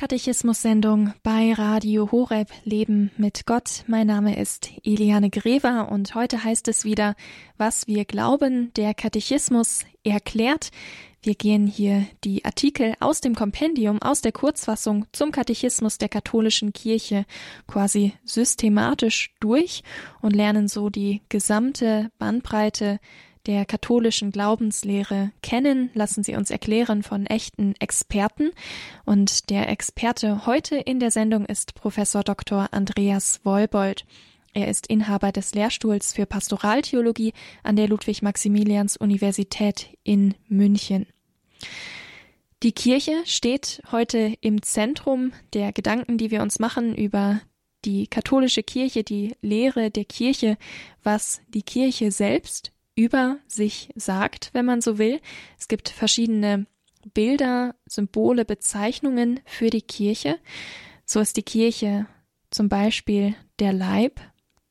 Katechismus-Sendung bei Radio Horeb Leben mit Gott. Mein Name ist Eliane Grever und heute heißt es wieder, was wir glauben, der Katechismus erklärt. Wir gehen hier die Artikel aus dem Kompendium, aus der Kurzfassung zum Katechismus der katholischen Kirche quasi systematisch durch und lernen so die gesamte Bandbreite der katholischen Glaubenslehre kennen, lassen Sie uns erklären von echten Experten. Und der Experte heute in der Sendung ist Professor Dr. Andreas Wolbold. Er ist Inhaber des Lehrstuhls für Pastoraltheologie an der Ludwig-Maximilians-Universität in München. Die Kirche steht heute im Zentrum der Gedanken, die wir uns machen über die katholische Kirche, die Lehre der Kirche, was die Kirche selbst über sich sagt, wenn man so will. Es gibt verschiedene Bilder, Symbole, Bezeichnungen für die Kirche. So ist die Kirche zum Beispiel der Leib,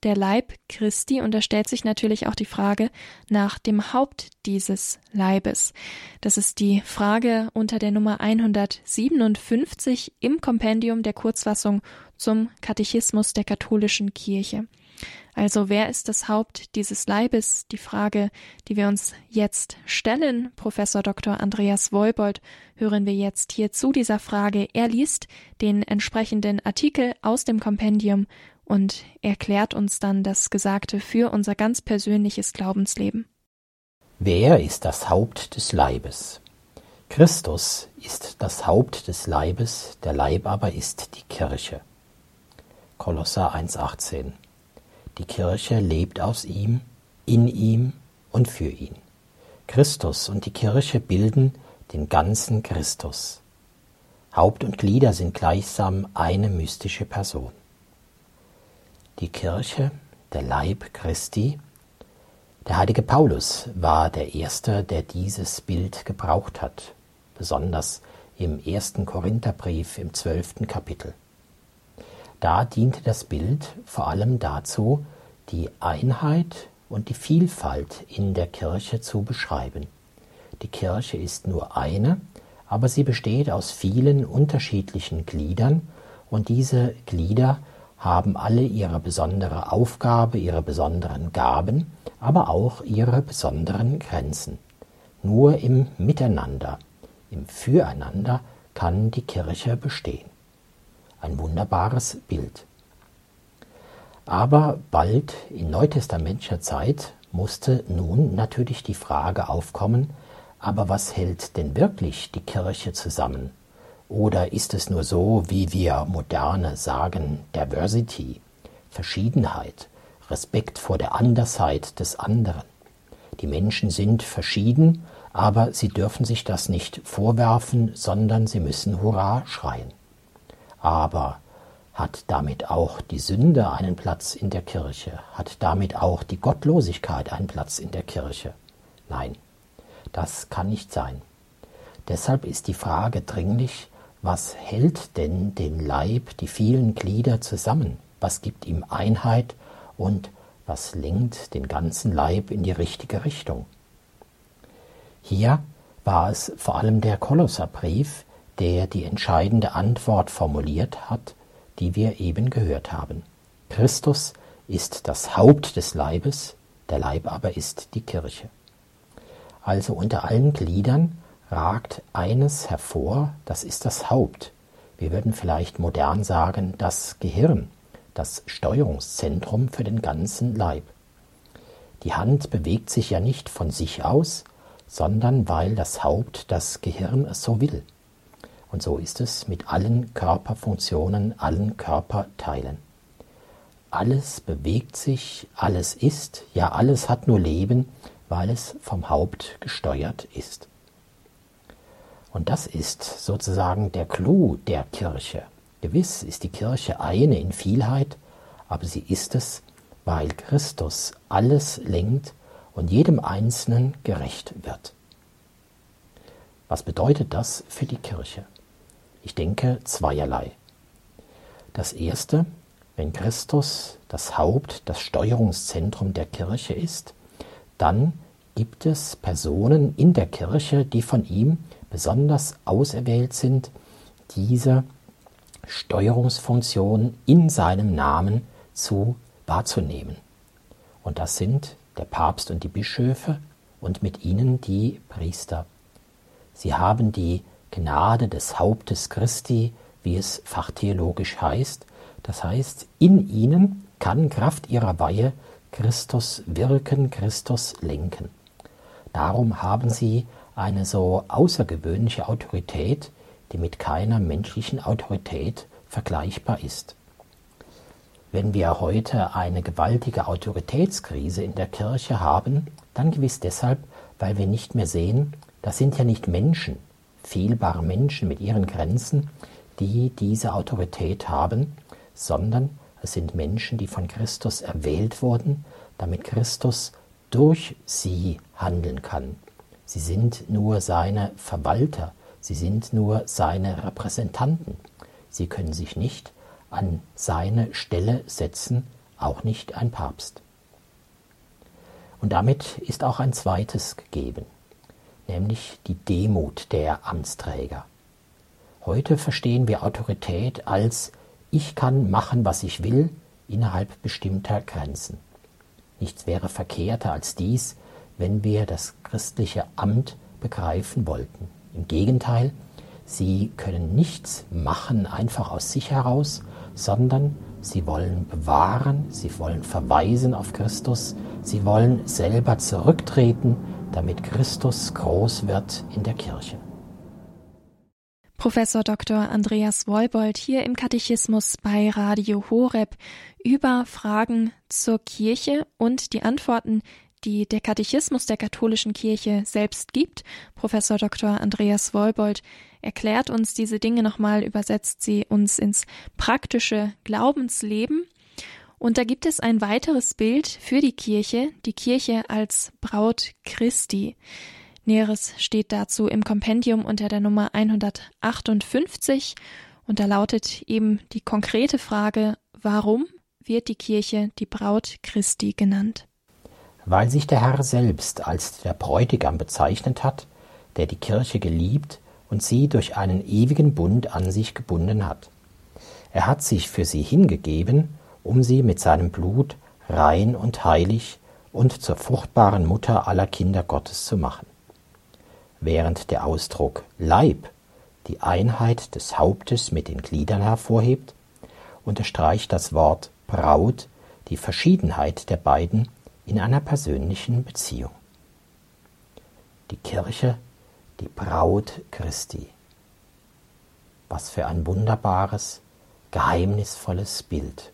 der Leib Christi, und da stellt sich natürlich auch die Frage nach dem Haupt dieses Leibes. Das ist die Frage unter der Nummer 157 im Kompendium der Kurzfassung zum Katechismus der katholischen Kirche. Also wer ist das Haupt dieses Leibes? Die Frage, die wir uns jetzt stellen. Professor Dr. Andreas Wolbold hören wir jetzt hier zu dieser Frage. Er liest den entsprechenden Artikel aus dem Kompendium und erklärt uns dann das Gesagte für unser ganz persönliches Glaubensleben. Wer ist das Haupt des Leibes? Christus ist das Haupt des Leibes, der Leib aber ist die Kirche. Kolosser 1,18 die Kirche lebt aus ihm, in ihm und für ihn. Christus und die Kirche bilden den ganzen Christus. Haupt und Glieder sind gleichsam eine mystische Person. Die Kirche, der Leib Christi, der heilige Paulus war der Erste, der dieses Bild gebraucht hat, besonders im ersten Korintherbrief im zwölften Kapitel. Da diente das Bild vor allem dazu, die Einheit und die Vielfalt in der Kirche zu beschreiben. Die Kirche ist nur eine, aber sie besteht aus vielen unterschiedlichen Gliedern und diese Glieder haben alle ihre besondere Aufgabe, ihre besonderen Gaben, aber auch ihre besonderen Grenzen. Nur im Miteinander, im Füreinander kann die Kirche bestehen. Ein wunderbares Bild. Aber bald in neutestamentischer Zeit musste nun natürlich die Frage aufkommen, aber was hält denn wirklich die Kirche zusammen? Oder ist es nur so, wie wir Moderne sagen, Diversity, Verschiedenheit, Respekt vor der Andersheit des anderen? Die Menschen sind verschieden, aber sie dürfen sich das nicht vorwerfen, sondern sie müssen Hurra schreien. Aber hat damit auch die Sünde einen Platz in der Kirche? Hat damit auch die Gottlosigkeit einen Platz in der Kirche? Nein, das kann nicht sein. Deshalb ist die Frage dringlich, was hält denn den Leib, die vielen Glieder zusammen? Was gibt ihm Einheit und was lenkt den ganzen Leib in die richtige Richtung? Hier war es vor allem der Kolosserbrief, der die entscheidende Antwort formuliert hat, die wir eben gehört haben. Christus ist das Haupt des Leibes, der Leib aber ist die Kirche. Also unter allen Gliedern ragt eines hervor, das ist das Haupt. Wir würden vielleicht modern sagen, das Gehirn, das Steuerungszentrum für den ganzen Leib. Die Hand bewegt sich ja nicht von sich aus, sondern weil das Haupt, das Gehirn es so will. Und so ist es mit allen Körperfunktionen, allen Körperteilen. Alles bewegt sich, alles ist, ja alles hat nur Leben, weil es vom Haupt gesteuert ist. Und das ist sozusagen der Clou der Kirche. Gewiss ist die Kirche eine in Vielheit, aber sie ist es, weil Christus alles lenkt und jedem Einzelnen gerecht wird. Was bedeutet das für die Kirche? Ich denke zweierlei. Das erste, wenn Christus das Haupt, das Steuerungszentrum der Kirche ist, dann gibt es Personen in der Kirche, die von ihm besonders auserwählt sind, diese Steuerungsfunktion in seinem Namen zu wahrzunehmen. Und das sind der Papst und die Bischöfe und mit ihnen die Priester. Sie haben die Gnade des Hauptes Christi, wie es fachtheologisch heißt, das heißt, in ihnen kann Kraft ihrer Weihe Christus wirken, Christus lenken. Darum haben sie eine so außergewöhnliche Autorität, die mit keiner menschlichen Autorität vergleichbar ist. Wenn wir heute eine gewaltige Autoritätskrise in der Kirche haben, dann gewiss deshalb, weil wir nicht mehr sehen, das sind ja nicht Menschen, fehlbare Menschen mit ihren Grenzen, die diese Autorität haben, sondern es sind Menschen, die von Christus erwählt wurden, damit Christus durch sie handeln kann. Sie sind nur seine Verwalter, sie sind nur seine Repräsentanten. Sie können sich nicht an seine Stelle setzen, auch nicht ein Papst. Und damit ist auch ein zweites gegeben, nämlich die Demut der Amtsträger. Heute verstehen wir Autorität als ich kann machen, was ich will, innerhalb bestimmter Grenzen. Nichts wäre verkehrter als dies, wenn wir das christliche Amt begreifen wollten. Im Gegenteil, sie können nichts machen einfach aus sich heraus, sondern sie wollen bewahren, sie wollen verweisen auf Christus, sie wollen selber zurücktreten, damit Christus groß wird in der Kirche. Professor Dr. Andreas Wolbold hier im Katechismus bei Radio Horeb über Fragen zur Kirche und die Antworten, die der Katechismus der katholischen Kirche selbst gibt. Professor Dr. Andreas Wolbold erklärt uns diese Dinge nochmal, übersetzt sie uns ins praktische Glaubensleben. Und da gibt es ein weiteres Bild für die Kirche, die Kirche als Braut Christi. Näheres steht dazu im Kompendium unter der Nummer 158 und da lautet eben die konkrete Frage, warum wird die Kirche die Braut Christi genannt? Weil sich der Herr selbst als der Bräutigam bezeichnet hat, der die Kirche geliebt und sie durch einen ewigen Bund an sich gebunden hat. Er hat sich für sie hingegeben, um sie mit seinem Blut rein und heilig und zur fruchtbaren Mutter aller Kinder Gottes zu machen. Während der Ausdruck Leib die Einheit des Hauptes mit den Gliedern hervorhebt, unterstreicht das Wort Braut die Verschiedenheit der beiden in einer persönlichen Beziehung. Die Kirche die Braut Christi. Was für ein wunderbares, geheimnisvolles Bild.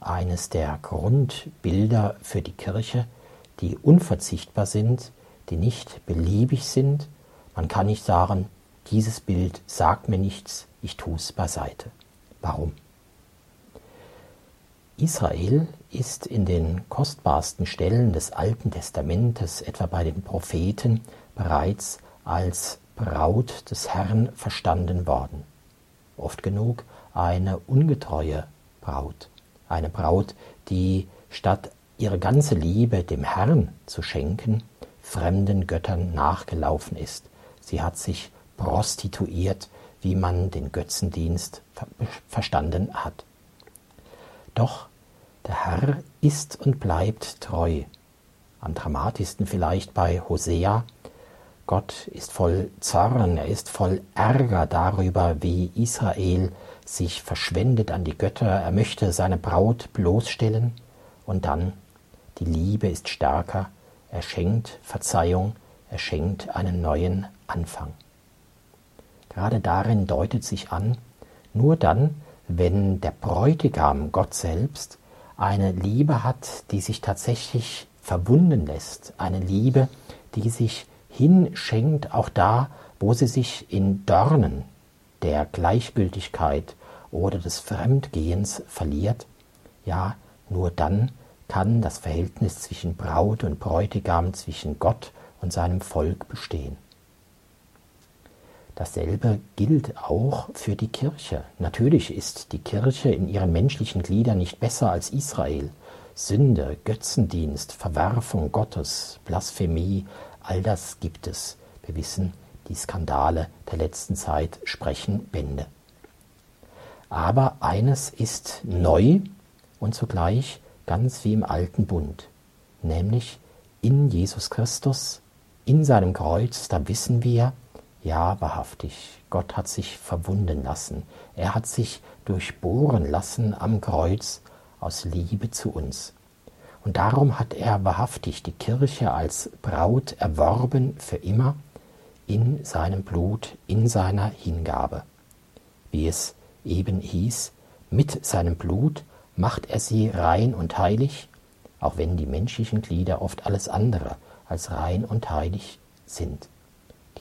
Eines der Grundbilder für die Kirche, die unverzichtbar sind, die nicht beliebig sind. Man kann nicht sagen, dieses Bild sagt mir nichts, ich tue es beiseite. Warum? Israel ist in den kostbarsten Stellen des Alten Testamentes, etwa bei den Propheten, bereits als Braut des Herrn verstanden worden. Oft genug eine ungetreue Braut, eine Braut, die statt ihre ganze Liebe dem Herrn zu schenken, fremden Göttern nachgelaufen ist. Sie hat sich prostituiert, wie man den Götzendienst verstanden hat. Doch der Herr ist und bleibt treu. Am dramatischsten vielleicht bei Hosea, Gott ist voll Zorn, er ist voll Ärger darüber, wie Israel sich verschwendet an die Götter, er möchte seine Braut bloßstellen und dann die Liebe ist stärker, er schenkt Verzeihung, er schenkt einen neuen Anfang. Gerade darin deutet sich an, nur dann, wenn der Bräutigam Gott selbst eine Liebe hat, die sich tatsächlich verwunden lässt, eine Liebe, die sich hinschenkt, auch da, wo sie sich in Dornen der Gleichgültigkeit oder des Fremdgehens verliert, ja, nur dann kann das Verhältnis zwischen Braut und Bräutigam, zwischen Gott und seinem Volk bestehen. Dasselbe gilt auch für die Kirche. Natürlich ist die Kirche in ihren menschlichen Gliedern nicht besser als Israel. Sünde, Götzendienst, Verwerfung Gottes, Blasphemie, All das gibt es. Wir wissen, die Skandale der letzten Zeit sprechen Bände. Aber eines ist neu und zugleich ganz wie im alten Bund, nämlich in Jesus Christus, in seinem Kreuz, da wissen wir, ja, wahrhaftig, Gott hat sich verwunden lassen, er hat sich durchbohren lassen am Kreuz aus Liebe zu uns. Und darum hat er wahrhaftig die Kirche als Braut erworben für immer in seinem Blut, in seiner Hingabe. Wie es eben hieß, mit seinem Blut macht er sie rein und heilig, auch wenn die menschlichen Glieder oft alles andere als rein und heilig sind.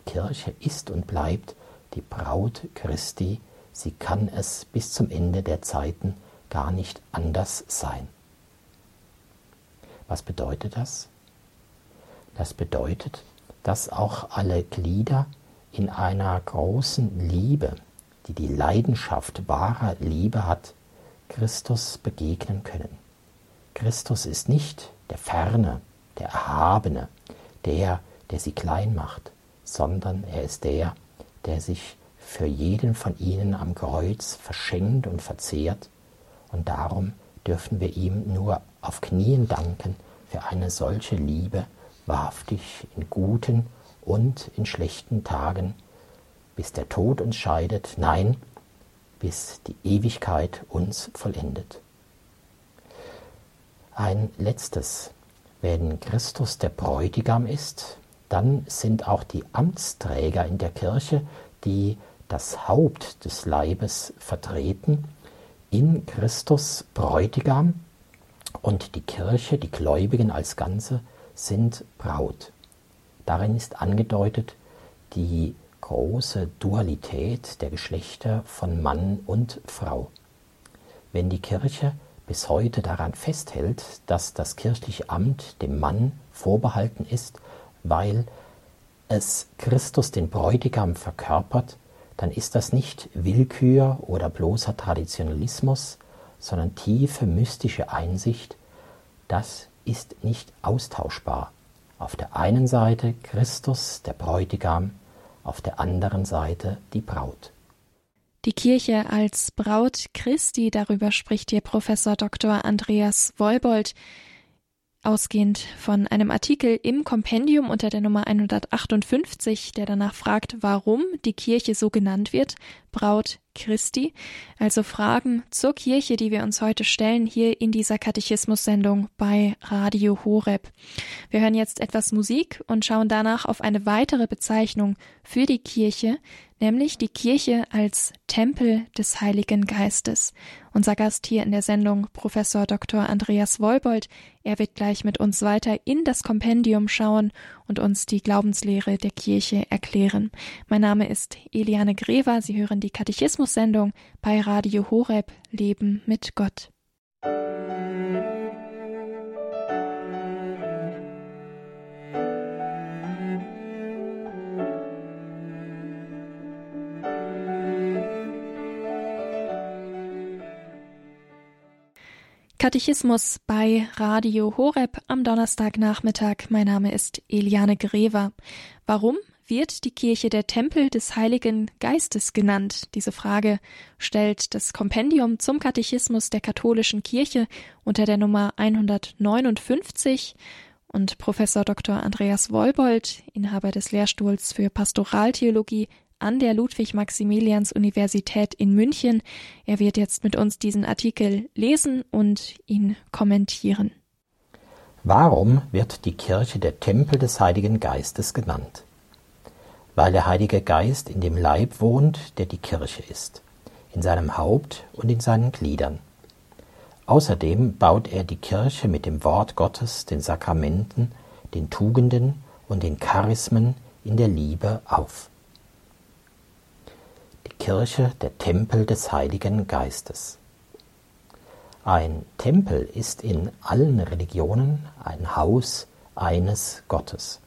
Kirche ist und bleibt die Braut Christi, sie kann es bis zum Ende der Zeiten gar nicht anders sein. Was bedeutet das? Das bedeutet, dass auch alle Glieder in einer großen Liebe, die die Leidenschaft wahrer Liebe hat, Christus begegnen können. Christus ist nicht der Ferne, der Erhabene, der, der sie klein macht, sondern er ist der, der sich für jeden von ihnen am Kreuz verschenkt und verzehrt, und darum dürfen wir ihm nur auf Knien danken. Für eine solche Liebe, wahrhaftig in guten und in schlechten Tagen, bis der Tod uns scheidet, nein, bis die Ewigkeit uns vollendet. Ein letztes, wenn Christus der Bräutigam ist, dann sind auch die Amtsträger in der Kirche, die das Haupt des Leibes vertreten, in Christus Bräutigam und die Kirche, die Gläubigen als Ganze, sind Braut. Darin ist angedeutet die große Dualität der Geschlechter von Mann und Frau. Wenn die Kirche bis heute daran festhält, dass das kirchliche Amt dem Mann vorbehalten ist, weil es Christus den Bräutigam verkörpert, dann ist das nicht Willkür oder bloßer Traditionalismus, sondern tiefe mystische Einsicht, das ist nicht austauschbar. Auf der einen Seite Christus, der Bräutigam, auf der anderen Seite die Braut. Die Kirche als Braut Christi, darüber spricht hier Professor Dr. Andreas Wolbold ausgehend von einem Artikel im Kompendium unter der Nummer 158, der danach fragt, warum die Kirche so genannt wird, Braut Christi, also Fragen zur Kirche, die wir uns heute stellen, hier in dieser Katechismus-Sendung bei Radio Horeb. Wir hören jetzt etwas Musik und schauen danach auf eine weitere Bezeichnung für die Kirche, nämlich die Kirche als Tempel des Heiligen Geistes. Unser Gast hier in der Sendung, Professor Dr. Andreas Wolbold, er wird gleich mit uns weiter in das Kompendium schauen und uns die Glaubenslehre der Kirche erklären. Mein Name ist Eliane Grever, Sie hören die Katechismus-Sendung bei Radio Horeb Leben mit Gott. Katechismus bei Radio Horeb am Donnerstagnachmittag. Mein Name ist Eliane Grever. Warum wird die Kirche der Tempel des Heiligen Geistes genannt? Diese Frage stellt das Kompendium zum Katechismus der katholischen Kirche unter der Nummer 159 und Professor Dr. Andreas Wolbold, Inhaber des Lehrstuhls für Pastoraltheologie an der Ludwig-Maximilians-Universität in München. Er wird jetzt mit uns diesen Artikel lesen und ihn kommentieren. Warum wird die Kirche der Tempel des Heiligen Geistes genannt? Weil der Heilige Geist in dem Leib wohnt, der die Kirche ist, in seinem Haupt und in seinen Gliedern. Außerdem baut er die Kirche mit dem Wort Gottes, den Sakramenten, den Tugenden und den Charismen in der Liebe auf. Kirche der Tempel des Heiligen Geistes. Ein Tempel ist in allen Religionen ein Haus eines Gottes,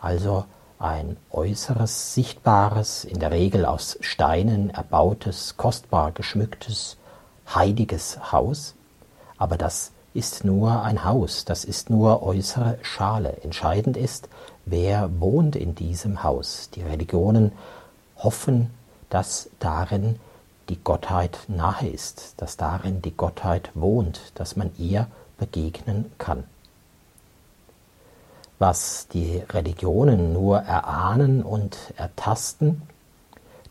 also ein äußeres, sichtbares, in der Regel aus Steinen erbautes, kostbar geschmücktes, heiliges Haus, aber das ist nur ein Haus, das ist nur äußere Schale. Entscheidend ist, wer wohnt in diesem Haus. Die Religionen hoffen dass darin die Gottheit nahe ist, dass darin die Gottheit wohnt, dass man ihr begegnen kann. Was die Religionen nur erahnen und ertasten,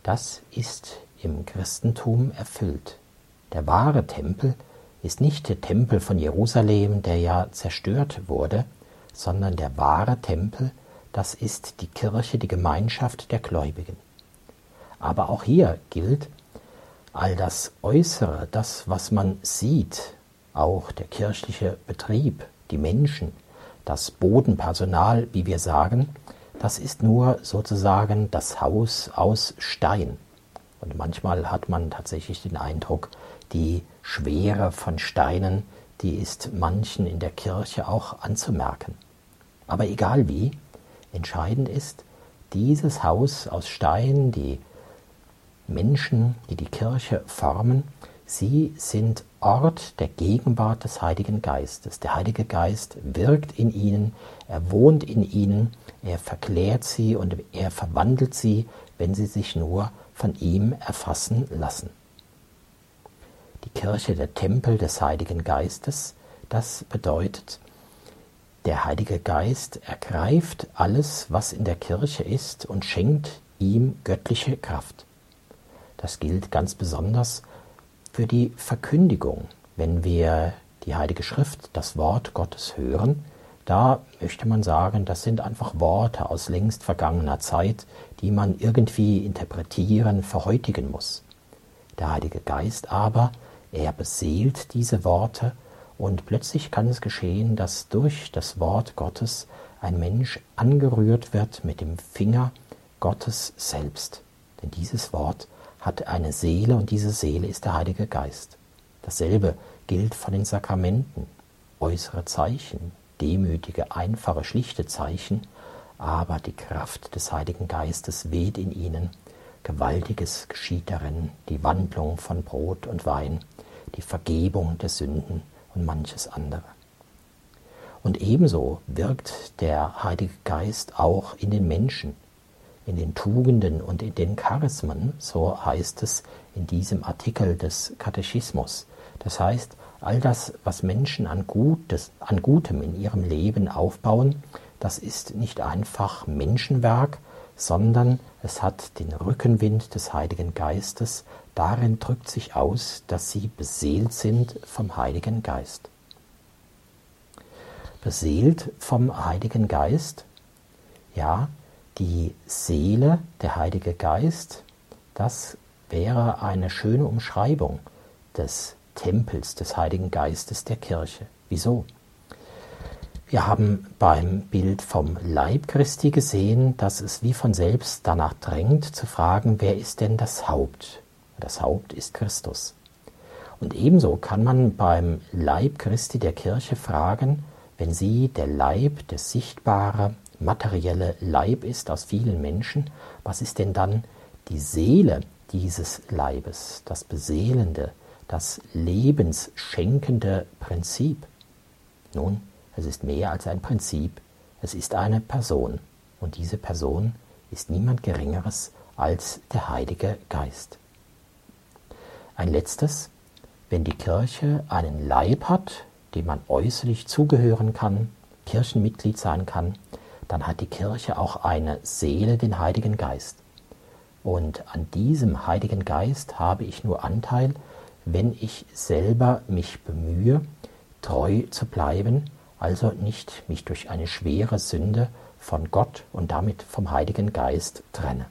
das ist im Christentum erfüllt. Der wahre Tempel ist nicht der Tempel von Jerusalem, der ja zerstört wurde, sondern der wahre Tempel, das ist die Kirche, die Gemeinschaft der Gläubigen. Aber auch hier gilt, all das Äußere, das, was man sieht, auch der kirchliche Betrieb, die Menschen, das Bodenpersonal, wie wir sagen, das ist nur sozusagen das Haus aus Stein. Und manchmal hat man tatsächlich den Eindruck, die Schwere von Steinen, die ist manchen in der Kirche auch anzumerken. Aber egal wie, entscheidend ist, dieses Haus aus Stein, die Menschen, die die Kirche formen, sie sind Ort der Gegenwart des Heiligen Geistes. Der Heilige Geist wirkt in ihnen, er wohnt in ihnen, er verklärt sie und er verwandelt sie, wenn sie sich nur von ihm erfassen lassen. Die Kirche, der Tempel des Heiligen Geistes, das bedeutet, der Heilige Geist ergreift alles, was in der Kirche ist, und schenkt ihm göttliche Kraft. Das gilt ganz besonders für die Verkündigung. Wenn wir die Heilige Schrift, das Wort Gottes hören, da möchte man sagen, das sind einfach Worte aus längst vergangener Zeit, die man irgendwie interpretieren, verhäutigen muss. Der Heilige Geist aber, er beseelt diese Worte und plötzlich kann es geschehen, dass durch das Wort Gottes ein Mensch angerührt wird mit dem Finger Gottes selbst. Denn dieses Wort hat eine Seele und diese Seele ist der Heilige Geist. Dasselbe gilt von den Sakramenten. Äußere Zeichen, demütige, einfache, schlichte Zeichen, aber die Kraft des Heiligen Geistes weht in ihnen. Gewaltiges geschieht darin, die Wandlung von Brot und Wein, die Vergebung der Sünden und manches andere. Und ebenso wirkt der Heilige Geist auch in den Menschen, in den Tugenden und in den Charismen, so heißt es in diesem Artikel des Katechismus. Das heißt, all das, was Menschen an, Gutes, an Gutem in ihrem Leben aufbauen, das ist nicht einfach Menschenwerk, sondern es hat den Rückenwind des Heiligen Geistes. Darin drückt sich aus, dass sie beseelt sind vom Heiligen Geist. Beseelt vom Heiligen Geist, ja, die Seele, der Heilige Geist, das wäre eine schöne Umschreibung des Tempels des Heiligen Geistes der Kirche. Wieso? Wir haben beim Bild vom Leib Christi gesehen, dass es wie von selbst danach drängt zu fragen, wer ist denn das Haupt? Das Haupt ist Christus. Und ebenso kann man beim Leib Christi der Kirche fragen, wenn sie der Leib, der sichtbare, materielle Leib ist aus vielen Menschen, was ist denn dann die Seele dieses Leibes, das beseelende, das lebensschenkende Prinzip? Nun, es ist mehr als ein Prinzip, es ist eine Person, und diese Person ist niemand Geringeres als der Heilige Geist. Ein letztes, wenn die Kirche einen Leib hat, dem man äußerlich zugehören kann, Kirchenmitglied sein kann, dann hat die Kirche auch eine Seele, den Heiligen Geist. Und an diesem Heiligen Geist habe ich nur Anteil, wenn ich selber mich bemühe, treu zu bleiben, also nicht mich durch eine schwere Sünde von Gott und damit vom Heiligen Geist trenne.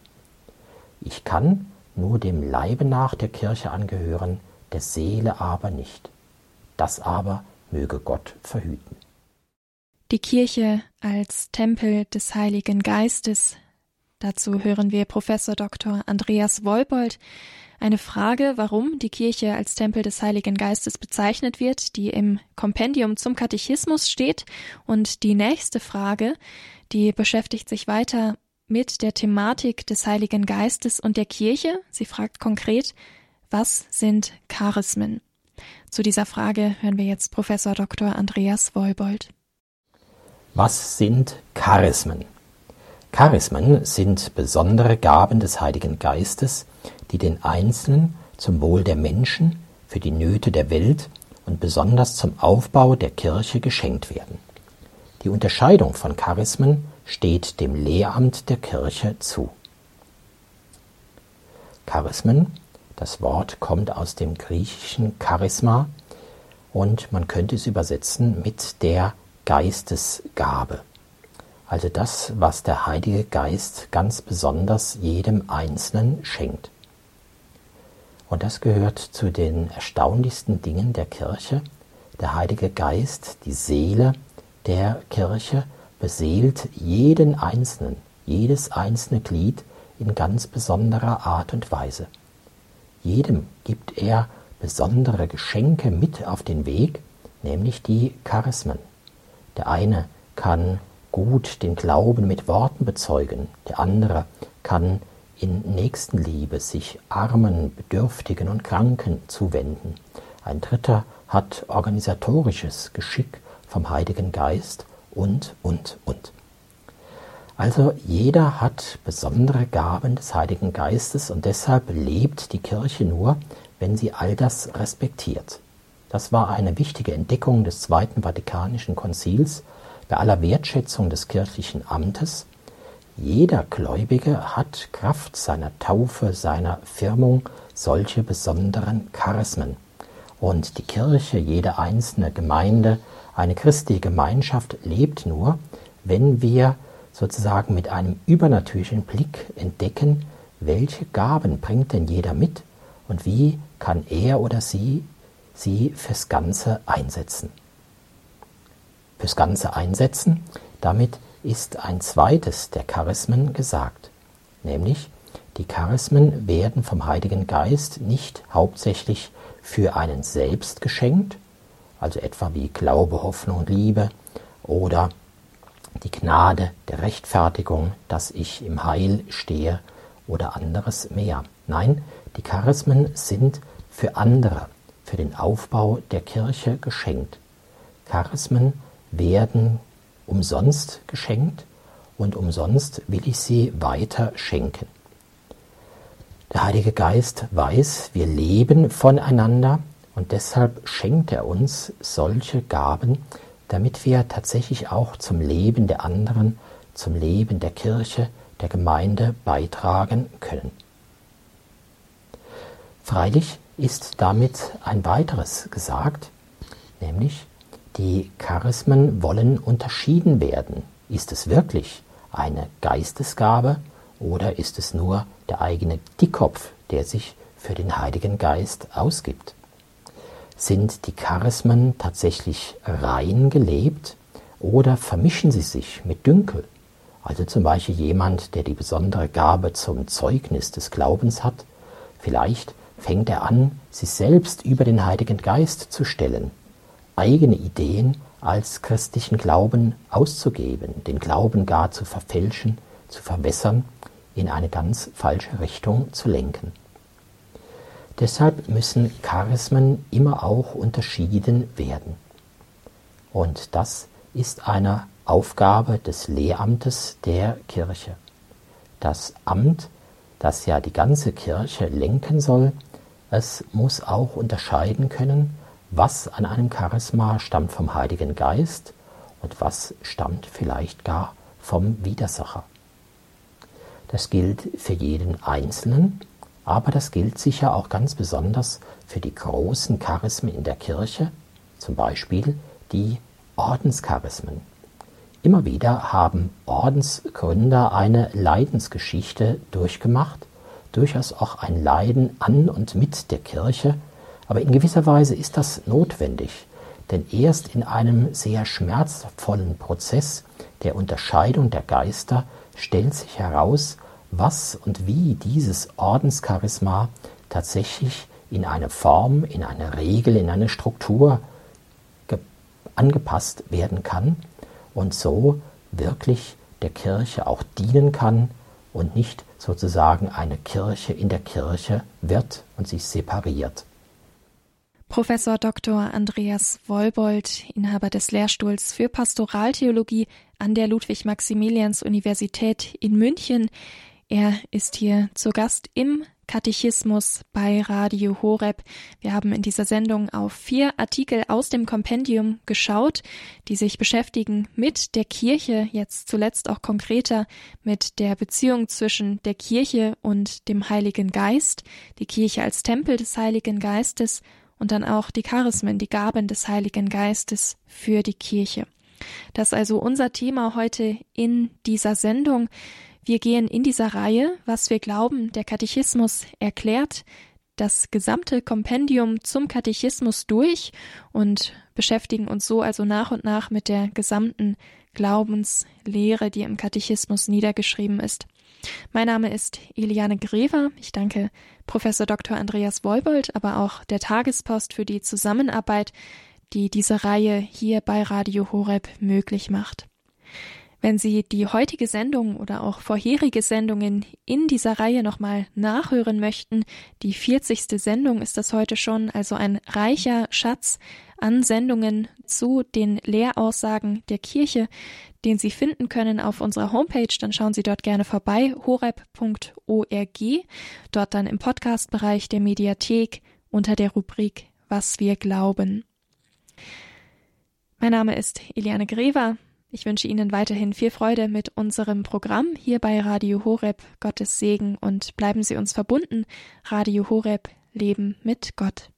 Ich kann nur dem Leibe nach der Kirche angehören, der Seele aber nicht. Das aber möge Gott verhüten. Die Kirche als Tempel des Heiligen Geistes. Dazu hören wir Professor Dr. Andreas Wolbold. Eine Frage, warum die Kirche als Tempel des Heiligen Geistes bezeichnet wird, die im Kompendium zum Katechismus steht. Und die nächste Frage, die beschäftigt sich weiter mit der Thematik des Heiligen Geistes und der Kirche. Sie fragt konkret, was sind Charismen? Zu dieser Frage hören wir jetzt Professor Dr. Andreas Wolbold. Was sind Charismen? Charismen sind besondere Gaben des Heiligen Geistes, die den Einzelnen zum Wohl der Menschen, für die Nöte der Welt und besonders zum Aufbau der Kirche geschenkt werden. Die Unterscheidung von Charismen steht dem Lehramt der Kirche zu. Charismen, das Wort kommt aus dem griechischen Charisma und man könnte es übersetzen mit der Geistesgabe. Also das, was der Heilige Geist ganz besonders jedem Einzelnen schenkt. Und das gehört zu den erstaunlichsten Dingen der Kirche. Der Heilige Geist, die Seele der Kirche, beseelt jeden Einzelnen, jedes einzelne Glied in ganz besonderer Art und Weise. Jedem gibt er besondere Geschenke mit auf den Weg, nämlich die Charismen. Der eine kann gut den Glauben mit Worten bezeugen, der andere kann in Nächstenliebe sich Armen, Bedürftigen und Kranken zuwenden. Ein dritter hat organisatorisches Geschick vom Heiligen Geist und, und, und. Also jeder hat besondere Gaben des Heiligen Geistes und deshalb lebt die Kirche nur, wenn sie all das respektiert. Das war eine wichtige Entdeckung des Zweiten Vatikanischen Konzils bei aller Wertschätzung des kirchlichen Amtes jeder Gläubige hat Kraft seiner Taufe, seiner Firmung solche besonderen Charismen. Und die Kirche, jede einzelne Gemeinde, eine christliche Gemeinschaft lebt nur, wenn wir sozusagen mit einem übernatürlichen Blick entdecken, welche Gaben bringt denn jeder mit und wie kann er oder sie sie fürs Ganze einsetzen. Fürs Ganze einsetzen, damit ist ein zweites der Charismen gesagt, nämlich die Charismen werden vom Heiligen Geist nicht hauptsächlich für einen selbst geschenkt, also etwa wie Glaube, Hoffnung und Liebe oder die Gnade der Rechtfertigung, dass ich im Heil stehe oder anderes mehr. Nein, die Charismen sind für andere, für den Aufbau der Kirche geschenkt. Charismen werden umsonst geschenkt und umsonst will ich sie weiter schenken. Der Heilige Geist weiß, wir leben voneinander und deshalb schenkt er uns solche Gaben, damit wir tatsächlich auch zum Leben der anderen, zum Leben der Kirche, der Gemeinde beitragen können. Freilich ist damit ein weiteres gesagt, nämlich die Charismen wollen unterschieden werden. Ist es wirklich eine Geistesgabe oder ist es nur der eigene Dickkopf, der sich für den Heiligen Geist ausgibt? Sind die Charismen tatsächlich rein gelebt oder vermischen sie sich mit Dünkel? Also zum Beispiel jemand, der die besondere Gabe zum Zeugnis des Glaubens hat, vielleicht fängt er an, sich selbst über den Heiligen Geist zu stellen eigene Ideen als christlichen Glauben auszugeben, den Glauben gar zu verfälschen, zu verwässern, in eine ganz falsche Richtung zu lenken. Deshalb müssen Charismen immer auch unterschieden werden. Und das ist eine Aufgabe des Lehramtes der Kirche. Das Amt, das ja die ganze Kirche lenken soll, es muss auch unterscheiden können, was an einem Charisma stammt vom Heiligen Geist und was stammt vielleicht gar vom Widersacher. Das gilt für jeden Einzelnen, aber das gilt sicher auch ganz besonders für die großen Charismen in der Kirche, zum Beispiel die Ordenscharismen. Immer wieder haben Ordensgründer eine Leidensgeschichte durchgemacht, durchaus auch ein Leiden an und mit der Kirche, aber in gewisser Weise ist das notwendig, denn erst in einem sehr schmerzvollen Prozess der Unterscheidung der Geister stellt sich heraus, was und wie dieses Ordenscharisma tatsächlich in eine Form, in eine Regel, in eine Struktur angepasst werden kann und so wirklich der Kirche auch dienen kann und nicht sozusagen eine Kirche in der Kirche wird und sich separiert. Professor Dr. Andreas Wollbold, Inhaber des Lehrstuhls für Pastoraltheologie an der Ludwig-Maximilians-Universität in München. Er ist hier zu Gast im Katechismus bei Radio Horeb. Wir haben in dieser Sendung auf vier Artikel aus dem Kompendium geschaut, die sich beschäftigen mit der Kirche, jetzt zuletzt auch konkreter mit der Beziehung zwischen der Kirche und dem Heiligen Geist, die Kirche als Tempel des Heiligen Geistes und dann auch die Charismen, die Gaben des Heiligen Geistes für die Kirche. Das ist also unser Thema heute in dieser Sendung. Wir gehen in dieser Reihe, was wir glauben, der Katechismus erklärt, das gesamte Kompendium zum Katechismus durch und beschäftigen uns so also nach und nach mit der gesamten Glaubenslehre, die im Katechismus niedergeschrieben ist. Mein Name ist Eliane Grever. Ich danke Professor Dr. Andreas Wolbold, aber auch der Tagespost für die Zusammenarbeit, die diese Reihe hier bei Radio Horeb möglich macht. Wenn Sie die heutige Sendung oder auch vorherige Sendungen in dieser Reihe nochmal nachhören möchten, die 40. Sendung ist das heute schon, also ein reicher Schatz an Sendungen zu den Lehraussagen der Kirche, den Sie finden können auf unserer Homepage, dann schauen Sie dort gerne vorbei, horeb.org, dort dann im Podcastbereich der Mediathek unter der Rubrik Was wir glauben. Mein Name ist Eliane Grever. Ich wünsche Ihnen weiterhin viel Freude mit unserem Programm hier bei Radio Horeb. Gottes Segen und bleiben Sie uns verbunden. Radio Horeb Leben mit Gott.